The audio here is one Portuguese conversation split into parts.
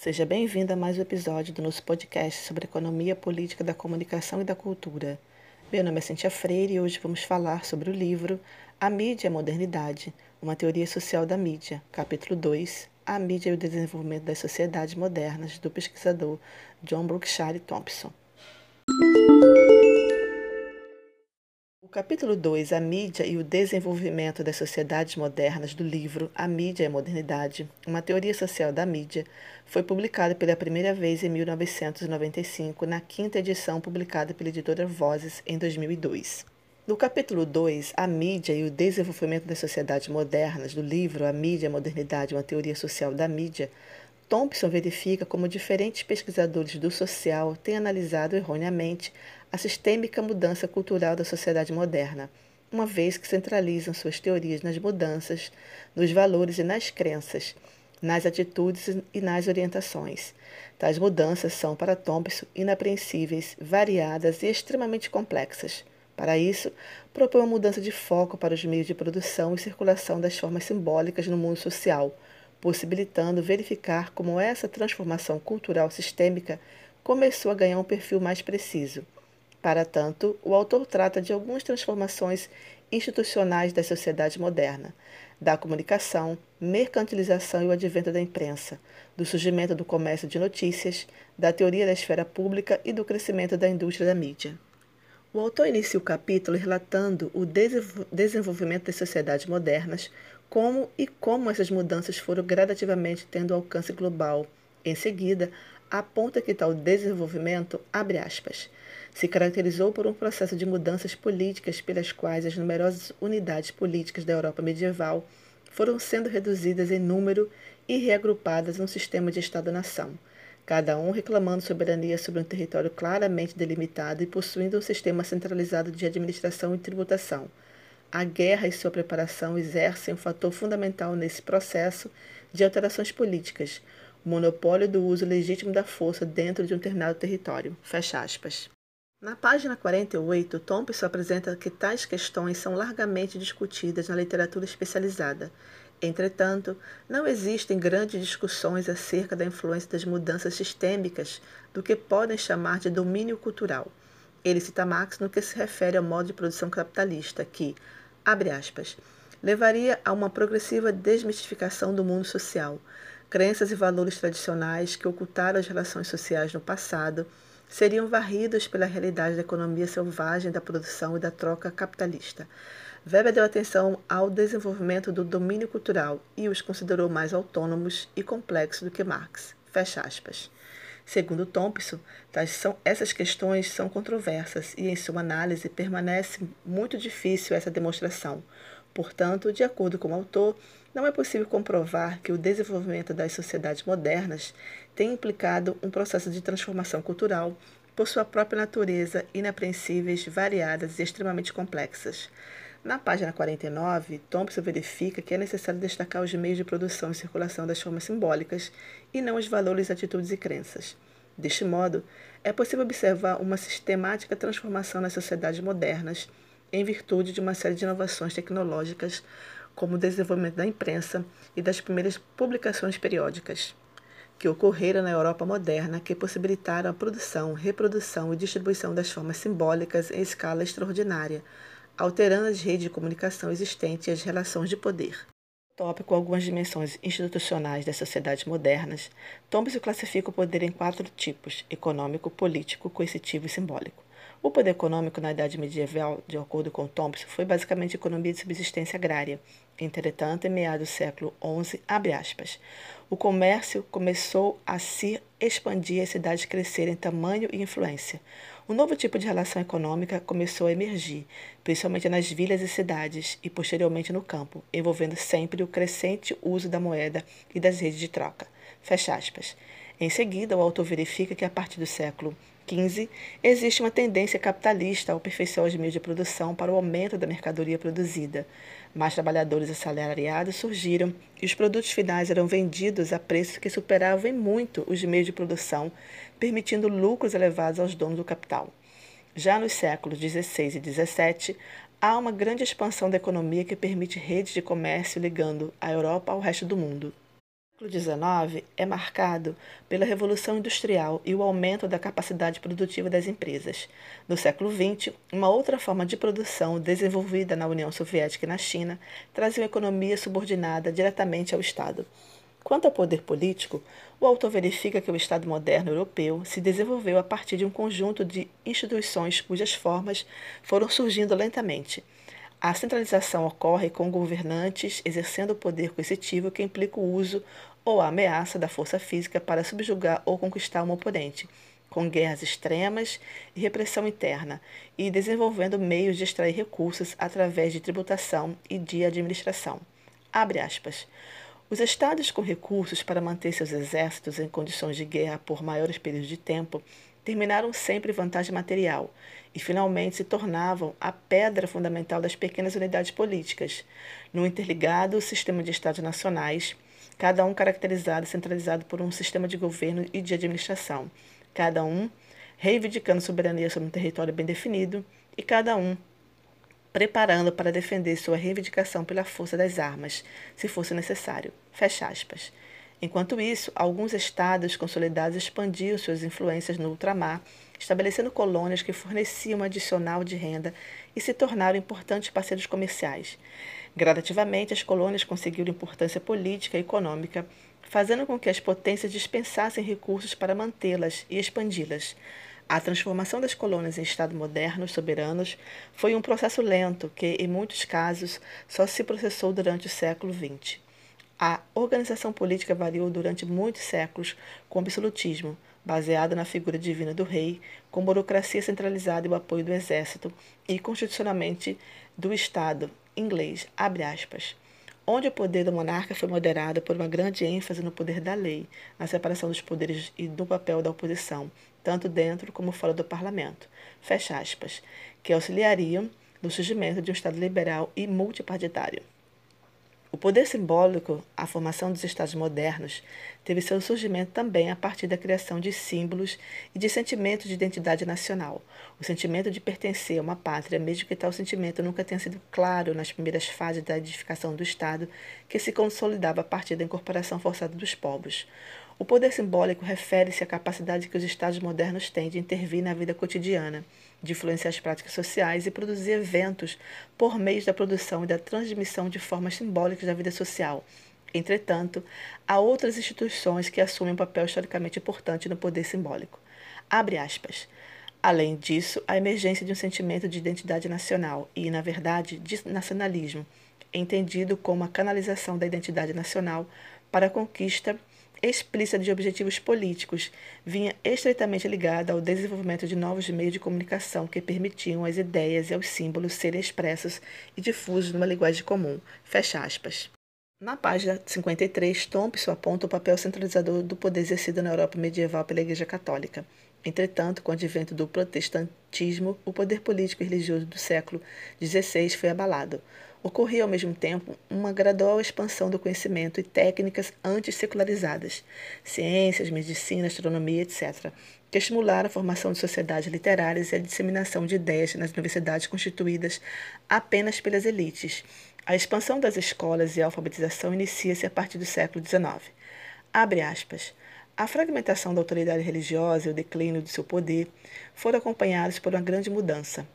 Seja bem-vindo a mais um episódio do nosso podcast sobre economia política da comunicação e da cultura. Meu nome é Cintia Freire e hoje vamos falar sobre o livro A Mídia e a Modernidade, uma teoria social da mídia, capítulo 2, A Mídia e o Desenvolvimento das Sociedades Modernas, do pesquisador John Brookshire Thompson. O capítulo 2, A Mídia e o Desenvolvimento das Sociedades Modernas, do livro A Mídia e a Modernidade, uma teoria social da mídia, foi publicado pela primeira vez em 1995, na quinta edição publicada pela editora Vozes em 2002. No capítulo 2, A Mídia e o Desenvolvimento das Sociedades Modernas, do livro A Mídia e a Modernidade, uma teoria social da mídia, Thompson verifica como diferentes pesquisadores do social têm analisado erroneamente a sistêmica mudança cultural da sociedade moderna, uma vez que centralizam suas teorias nas mudanças, nos valores e nas crenças, nas atitudes e nas orientações. Tais mudanças são, para Thompson, inapreensíveis, variadas e extremamente complexas. Para isso, propõe uma mudança de foco para os meios de produção e circulação das formas simbólicas no mundo social, possibilitando verificar como essa transformação cultural sistêmica começou a ganhar um perfil mais preciso. Para tanto, o autor trata de algumas transformações institucionais da sociedade moderna, da comunicação, mercantilização e o advento da imprensa, do surgimento do comércio de notícias, da teoria da esfera pública e do crescimento da indústria da mídia. O autor inicia o capítulo relatando o desenvolvimento das sociedades modernas, como e como essas mudanças foram gradativamente tendo alcance global. Em seguida, aponta que tal desenvolvimento, abre aspas, se caracterizou por um processo de mudanças políticas pelas quais as numerosas unidades políticas da Europa medieval foram sendo reduzidas em número e reagrupadas num sistema de Estado-nação cada um reclamando soberania sobre um território claramente delimitado e possuindo um sistema centralizado de administração e tributação. A guerra e sua preparação exercem um fator fundamental nesse processo de alterações políticas, o monopólio do uso legítimo da força dentro de um determinado território. Fecha aspas. Na página 48, Thompson apresenta que tais questões são largamente discutidas na literatura especializada Entretanto, não existem grandes discussões acerca da influência das mudanças sistêmicas do que podem chamar de domínio cultural. Ele cita Marx no que se refere ao modo de produção capitalista, que, abre aspas, levaria a uma progressiva desmistificação do mundo social. Crenças e valores tradicionais que ocultaram as relações sociais no passado seriam varridos pela realidade da economia selvagem da produção e da troca capitalista. Weber deu atenção ao desenvolvimento do domínio cultural e os considerou mais autônomos e complexos do que Marx. Fecha aspas. Segundo Thompson, são, essas questões são controversas e, em sua análise, permanece muito difícil essa demonstração. Portanto, de acordo com o autor, não é possível comprovar que o desenvolvimento das sociedades modernas tem implicado um processo de transformação cultural por sua própria natureza, inapreensíveis, variadas e extremamente complexas. Na página 49, Thompson verifica que é necessário destacar os meios de produção e circulação das formas simbólicas e não os valores, atitudes e crenças. Deste modo, é possível observar uma sistemática transformação nas sociedades modernas em virtude de uma série de inovações tecnológicas, como o desenvolvimento da imprensa e das primeiras publicações periódicas, que ocorreram na Europa moderna, que possibilitaram a produção, reprodução e distribuição das formas simbólicas em escala extraordinária alterando as redes de comunicação existentes e as relações de poder. Tópico algumas dimensões institucionais das sociedades modernas, Thompson classifica o poder em quatro tipos: econômico, político, coercitivo e simbólico. O poder econômico na Idade Medieval, de acordo com Thompson, foi basicamente economia de subsistência agrária. Entretanto, em meados do século XI, abre aspas, o comércio começou a se expandir e as cidades crescerem em tamanho e influência. Um novo tipo de relação econômica começou a emergir, principalmente nas vilas e cidades, e posteriormente no campo, envolvendo sempre o crescente uso da moeda e das redes de troca. Fecha aspas. Em seguida, o autor verifica que a partir do século XV existe uma tendência capitalista ao aperfeiçoar os meios de produção para o aumento da mercadoria produzida. Mais trabalhadores assalariados surgiram e os produtos finais eram vendidos a preços que superavam em muito os meios de produção, permitindo lucros elevados aos donos do capital. Já nos séculos XVI e XVII, há uma grande expansão da economia que permite redes de comércio ligando a Europa ao resto do mundo. O século XIX é marcado pela Revolução Industrial e o aumento da capacidade produtiva das empresas. No século XX, uma outra forma de produção desenvolvida na União Soviética e na China trazia uma economia subordinada diretamente ao Estado. Quanto ao poder político, o autor verifica que o Estado moderno europeu se desenvolveu a partir de um conjunto de instituições cujas formas foram surgindo lentamente. A centralização ocorre com governantes exercendo o poder coercitivo que implica o uso ou a ameaça da força física para subjugar ou conquistar um oponente, com guerras extremas e repressão interna, e desenvolvendo meios de extrair recursos através de tributação e de administração. Abre aspas. Os estados com recursos para manter seus exércitos em condições de guerra por maiores períodos de tempo terminaram sempre vantagem material e finalmente se tornavam a pedra fundamental das pequenas unidades políticas, no interligado sistema de estados nacionais, cada um caracterizado e centralizado por um sistema de governo e de administração, cada um reivindicando soberania sobre um território bem definido e cada um preparando para defender sua reivindicação pela força das armas, se fosse necessário. Fecha aspas. Enquanto isso, alguns estados consolidados expandiam suas influências no ultramar, estabelecendo colônias que forneciam um adicional de renda e se tornaram importantes parceiros comerciais. Gradativamente, as colônias conseguiram importância política e econômica, fazendo com que as potências dispensassem recursos para mantê-las e expandi-las. A transformação das colônias em Estado modernos, soberanos, foi um processo lento que, em muitos casos, só se processou durante o século XX. A organização política variou durante muitos séculos com absolutismo, baseado na figura divina do rei, com burocracia centralizada e o apoio do exército, e constitucionalmente do Estado, inglês, aspas, onde o poder do monarca foi moderado por uma grande ênfase no poder da lei, na separação dos poderes e no papel da oposição, tanto dentro como fora do parlamento, fecha aspas, que auxiliariam no surgimento de um Estado liberal e multipartidário. O poder simbólico, a formação dos Estados modernos, teve seu surgimento também a partir da criação de símbolos e de sentimentos de identidade nacional. O sentimento de pertencer a uma pátria, mesmo que tal sentimento nunca tenha sido claro nas primeiras fases da edificação do Estado, que se consolidava a partir da incorporação forçada dos povos. O poder simbólico refere-se à capacidade que os Estados modernos têm de intervir na vida cotidiana, de influenciar as práticas sociais e produzir eventos por meio da produção e da transmissão de formas simbólicas da vida social. Entretanto, há outras instituições que assumem um papel historicamente importante no poder simbólico. Abre aspas. Além disso, a emergência de um sentimento de identidade nacional e, na verdade, de nacionalismo, entendido como a canalização da identidade nacional para a conquista explícita de objetivos políticos vinha estreitamente ligada ao desenvolvimento de novos meios de comunicação que permitiam às ideias e aos símbolos serem expressos e difusos numa linguagem comum. Fecha aspas. Na página 53, Thompson aponta o papel centralizador do poder exercido na Europa medieval pela Igreja Católica. Entretanto, com o advento do protestantismo, o poder político e religioso do século XVI foi abalado ocorria ao mesmo tempo uma gradual expansão do conhecimento e técnicas antissecularizadas, ciências, medicina, astronomia, etc., que estimularam a formação de sociedades literárias e a disseminação de ideias nas universidades constituídas apenas pelas elites. A expansão das escolas e a alfabetização inicia-se a partir do século XIX. Abre aspas. A fragmentação da autoridade religiosa e o declínio de seu poder foram acompanhados por uma grande mudança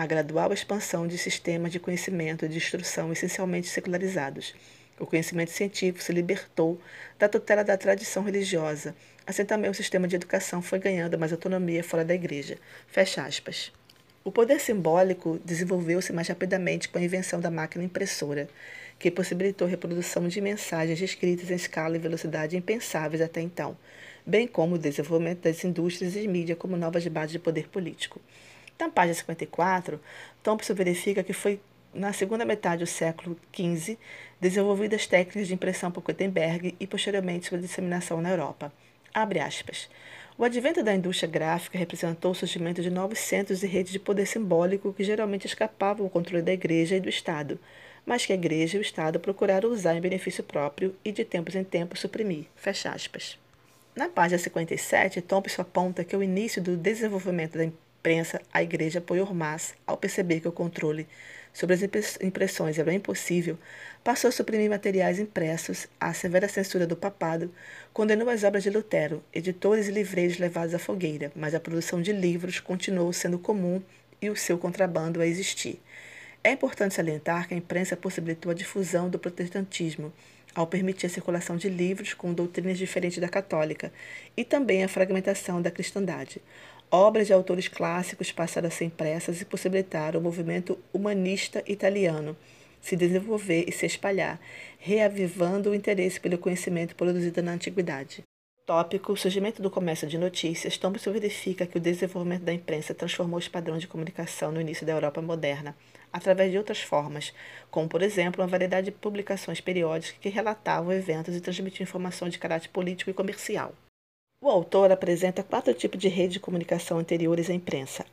a gradual expansão de sistemas de conhecimento e de instrução essencialmente secularizados. O conhecimento científico se libertou da tutela da tradição religiosa. Assim também o sistema de educação foi ganhando mais autonomia fora da igreja. Fecha aspas. O poder simbólico desenvolveu-se mais rapidamente com a invenção da máquina impressora, que possibilitou a reprodução de mensagens escritas em escala e velocidade impensáveis até então, bem como o desenvolvimento das indústrias e mídia como novas bases de poder político. Na página 54, Thompson verifica que foi na segunda metade do século XV desenvolvidas técnicas de impressão por Gutenberg e posteriormente sua disseminação na Europa. Abre aspas. O advento da indústria gráfica representou o surgimento de novos centros e redes de poder simbólico que geralmente escapavam ao controle da Igreja e do Estado, mas que a Igreja e o Estado procuraram usar em benefício próprio e de tempos em tempos suprimir. Fecha aspas. Na página 57, Thompson aponta que o início do desenvolvimento da imprensa, a Igreja apoiou mais ao perceber que o controle sobre as impressões era impossível, passou a suprimir materiais impressos, a severa censura do papado, condenou as obras de Lutero, editores e livreiros levados à fogueira, mas a produção de livros continuou sendo comum e o seu contrabando a existir. É importante salientar que a imprensa possibilitou a difusão do protestantismo, ao permitir a circulação de livros com doutrinas diferentes da católica e também a fragmentação da cristandade. Obras de autores clássicos passaram a ser impressas e possibilitaram o movimento humanista italiano se desenvolver e se espalhar, reavivando o interesse pelo conhecimento produzido na antiguidade. Tópico: surgimento do comércio de notícias. Thompson verifica que o desenvolvimento da imprensa transformou os padrões de comunicação no início da Europa moderna, através de outras formas, como, por exemplo, uma variedade de publicações periódicas que relatavam eventos e transmitiam informação de caráter político e comercial. O autor apresenta quatro tipos de rede de comunicação anteriores à imprensa.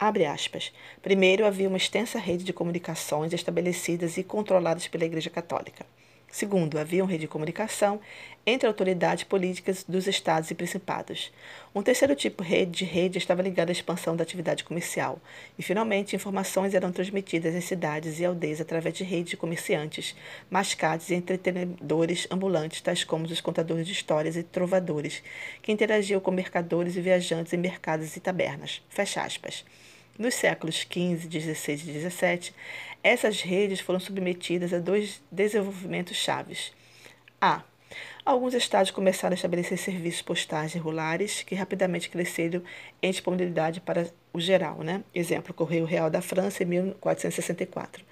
Primeiro, havia uma extensa rede de comunicações estabelecidas e controladas pela Igreja Católica. Segundo, havia uma rede de comunicação entre autoridades políticas dos estados e principados. Um terceiro tipo de rede estava ligado à expansão da atividade comercial. E, finalmente, informações eram transmitidas em cidades e aldeias através de redes de comerciantes, mascates e entretenedores ambulantes, tais como os contadores de histórias e trovadores, que interagiam com mercadores e viajantes em mercados e tabernas. Fecha aspas. Nos séculos XV, XVI e XVII, essas redes foram submetidas a dois desenvolvimentos chaves. A. Alguns estados começaram a estabelecer serviços postais regulares que rapidamente cresceram em disponibilidade para o geral. Né? Exemplo, Correio Real da França, em 1464.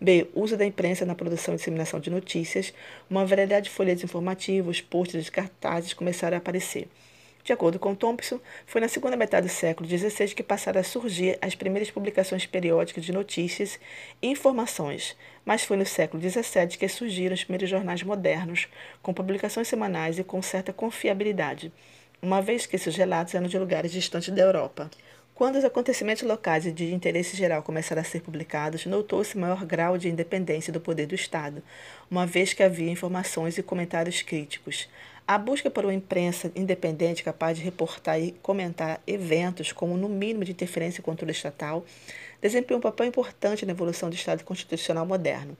B. Uso da imprensa na produção e disseminação de notícias. Uma variedade de folhetos informativos, posters e cartazes começaram a aparecer. De acordo com Thompson, foi na segunda metade do século XVI que passaram a surgir as primeiras publicações periódicas de notícias e informações, mas foi no século XVII que surgiram os primeiros jornais modernos, com publicações semanais e com certa confiabilidade, uma vez que esses relatos eram de lugares distantes da Europa. Quando os acontecimentos locais e de interesse geral começaram a ser publicados, notou-se maior grau de independência do poder do Estado, uma vez que havia informações e comentários críticos. A busca por uma imprensa independente capaz de reportar e comentar eventos como no mínimo de interferência e controle estatal desempenhou um papel importante na evolução do Estado constitucional moderno.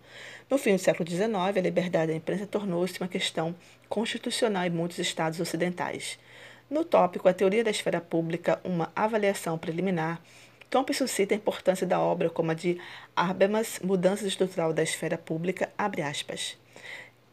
No fim do século XIX, a liberdade da imprensa tornou-se uma questão constitucional em muitos estados ocidentais. No tópico A Teoria da Esfera Pública, uma avaliação preliminar, Thompson cita a importância da obra como a de Habermas, Mudança Estrutural da Esfera Pública, abre aspas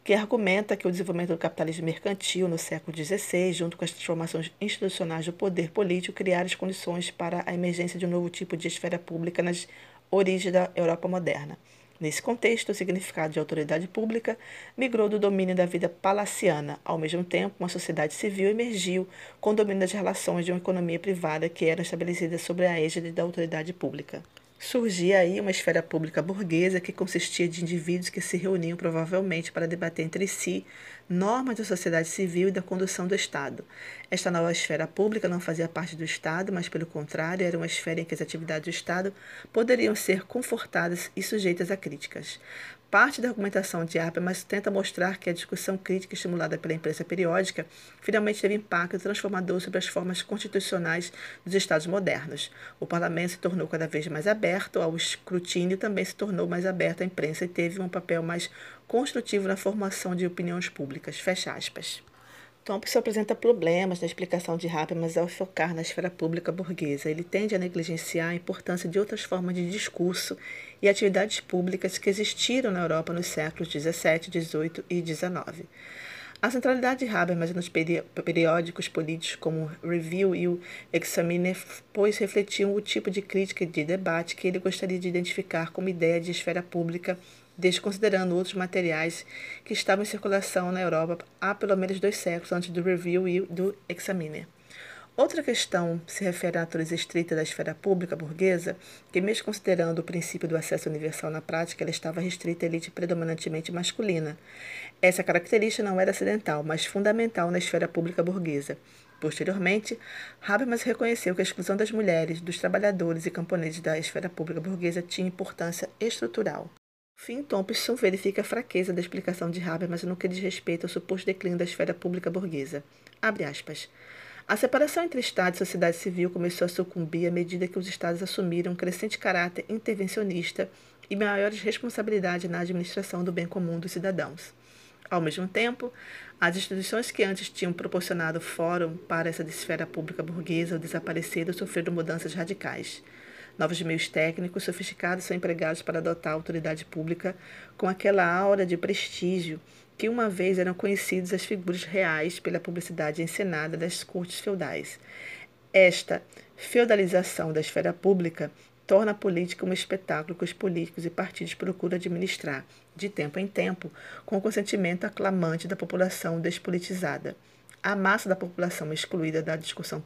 que argumenta que o desenvolvimento do capitalismo mercantil no século XVI, junto com as transformações institucionais do poder político, criaram as condições para a emergência de um novo tipo de esfera pública nas origens da Europa moderna. Nesse contexto, o significado de autoridade pública migrou do domínio da vida palaciana. Ao mesmo tempo, uma sociedade civil emergiu com o domínio das relações de uma economia privada que era estabelecida sobre a égide da autoridade pública. Surgia aí uma esfera pública burguesa que consistia de indivíduos que se reuniam provavelmente para debater entre si normas da sociedade civil e da condução do Estado. Esta nova esfera pública não fazia parte do Estado, mas, pelo contrário, era uma esfera em que as atividades do Estado poderiam ser confortadas e sujeitas a críticas. Parte da argumentação de Habermas tenta mostrar que a discussão crítica estimulada pela imprensa periódica finalmente teve impacto transformador sobre as formas constitucionais dos Estados modernos. O parlamento se tornou cada vez mais aberto ao escrutínio também se tornou mais aberto à imprensa e teve um papel mais construtivo na formação de opiniões públicas. Fecha aspas. Thompson apresenta problemas na explicação de Habermas ao focar na esfera pública burguesa. Ele tende a negligenciar a importância de outras formas de discurso e atividades públicas que existiram na Europa nos séculos XVII, XVIII e XIX. A centralidade de Habermas nos periódicos políticos como Review e o Examiner, pois refletiam o tipo de crítica e de debate que ele gostaria de identificar como ideia de esfera pública desconsiderando outros materiais que estavam em circulação na Europa há pelo menos dois séculos antes do Review e do Examiner. Outra questão se refere à natureza estrita da esfera pública burguesa, que, mesmo considerando o princípio do acesso universal na prática, ela estava restrita à elite predominantemente masculina. Essa característica não era acidental, mas fundamental na esfera pública burguesa. Posteriormente, Habermas reconheceu que a exclusão das mulheres, dos trabalhadores e camponeses da esfera pública burguesa tinha importância estrutural. Finn Thompson verifica a fraqueza da explicação de Habermas no que diz respeito ao suposto declínio da esfera pública burguesa. Abre aspas. A separação entre Estado e sociedade civil começou a sucumbir à medida que os Estados assumiram um crescente caráter intervencionista e maiores responsabilidades na administração do bem comum dos cidadãos. Ao mesmo tempo, as instituições que antes tinham proporcionado fórum para essa esfera pública burguesa desapareceram sofreram mudanças radicais. Novos meios técnicos sofisticados são empregados para adotar a autoridade pública com aquela aura de prestígio que uma vez eram conhecidos as figuras reais pela publicidade encenada das cortes feudais. Esta feudalização da esfera pública torna a política um espetáculo que os políticos e partidos procuram administrar, de tempo em tempo, com o consentimento aclamante da população despolitizada. A massa da população é excluída da discussão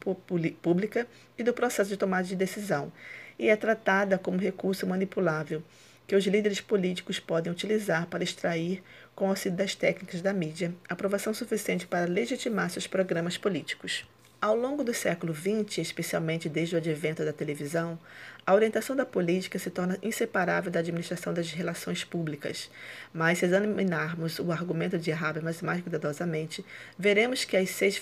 pública e do processo de tomada de decisão, e é tratada como recurso manipulável que os líderes políticos podem utilizar para extrair, com auxílio das técnicas da mídia, aprovação suficiente para legitimar seus programas políticos. Ao longo do século XX, especialmente desde o advento da televisão, a orientação da política se torna inseparável da administração das relações públicas. Mas, se examinarmos o argumento de Habermas mais cuidadosamente, veremos que, seis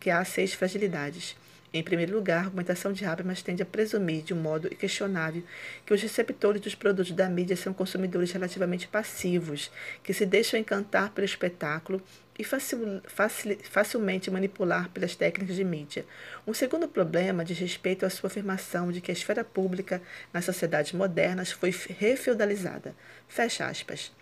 que há seis fragilidades. Em primeiro lugar, a argumentação de Habermas tende a presumir, de um modo inquestionável, que os receptores dos produtos da mídia são consumidores relativamente passivos, que se deixam encantar pelo espetáculo e facil, facil, facilmente manipular pelas técnicas de mídia. Um segundo problema diz respeito à sua afirmação de que a esfera pública nas sociedades modernas foi refeudalizada. Fecha aspas.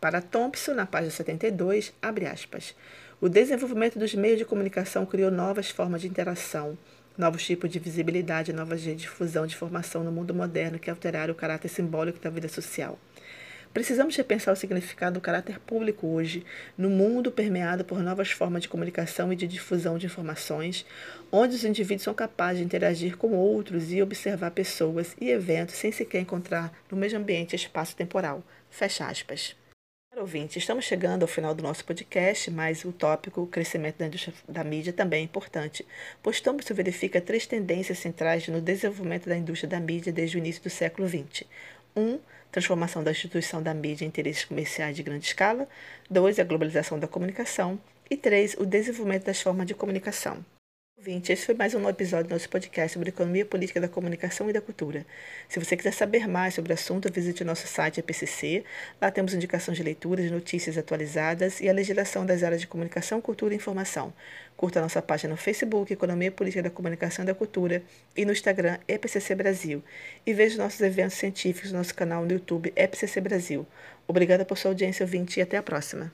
Para Thompson, na página 72, abre aspas. O desenvolvimento dos meios de comunicação criou novas formas de interação, novos tipos de visibilidade, novas de difusão de informação no mundo moderno que alteraram o caráter simbólico da vida social. Precisamos repensar o significado do caráter público hoje, no mundo permeado por novas formas de comunicação e de difusão de informações, onde os indivíduos são capazes de interagir com outros e observar pessoas e eventos sem sequer encontrar no mesmo ambiente espaço temporal. Fecha aspas. Ouvinte, estamos chegando ao final do nosso podcast, mas o tópico o crescimento da indústria da mídia também é importante, pois Thompson verifica três tendências centrais no desenvolvimento da indústria da mídia desde o início do século XX. 1. Um, transformação da instituição da mídia em interesses comerciais de grande escala. 2. A globalização da comunicação. E 3. O desenvolvimento das formas de comunicação. Ouvinte, esse foi mais um episódio do nosso podcast sobre economia política da comunicação e da cultura. Se você quiser saber mais sobre o assunto, visite o nosso site APCC. Lá temos indicações de leituras, notícias atualizadas e a legislação das áreas de comunicação, cultura e informação. Curta a nossa página no Facebook, Economia Política da Comunicação e da Cultura, e no Instagram, EPCC Brasil. E veja nossos eventos científicos no nosso canal no YouTube, EPCC Brasil. Obrigada por sua audiência, ouvinte, e até a próxima.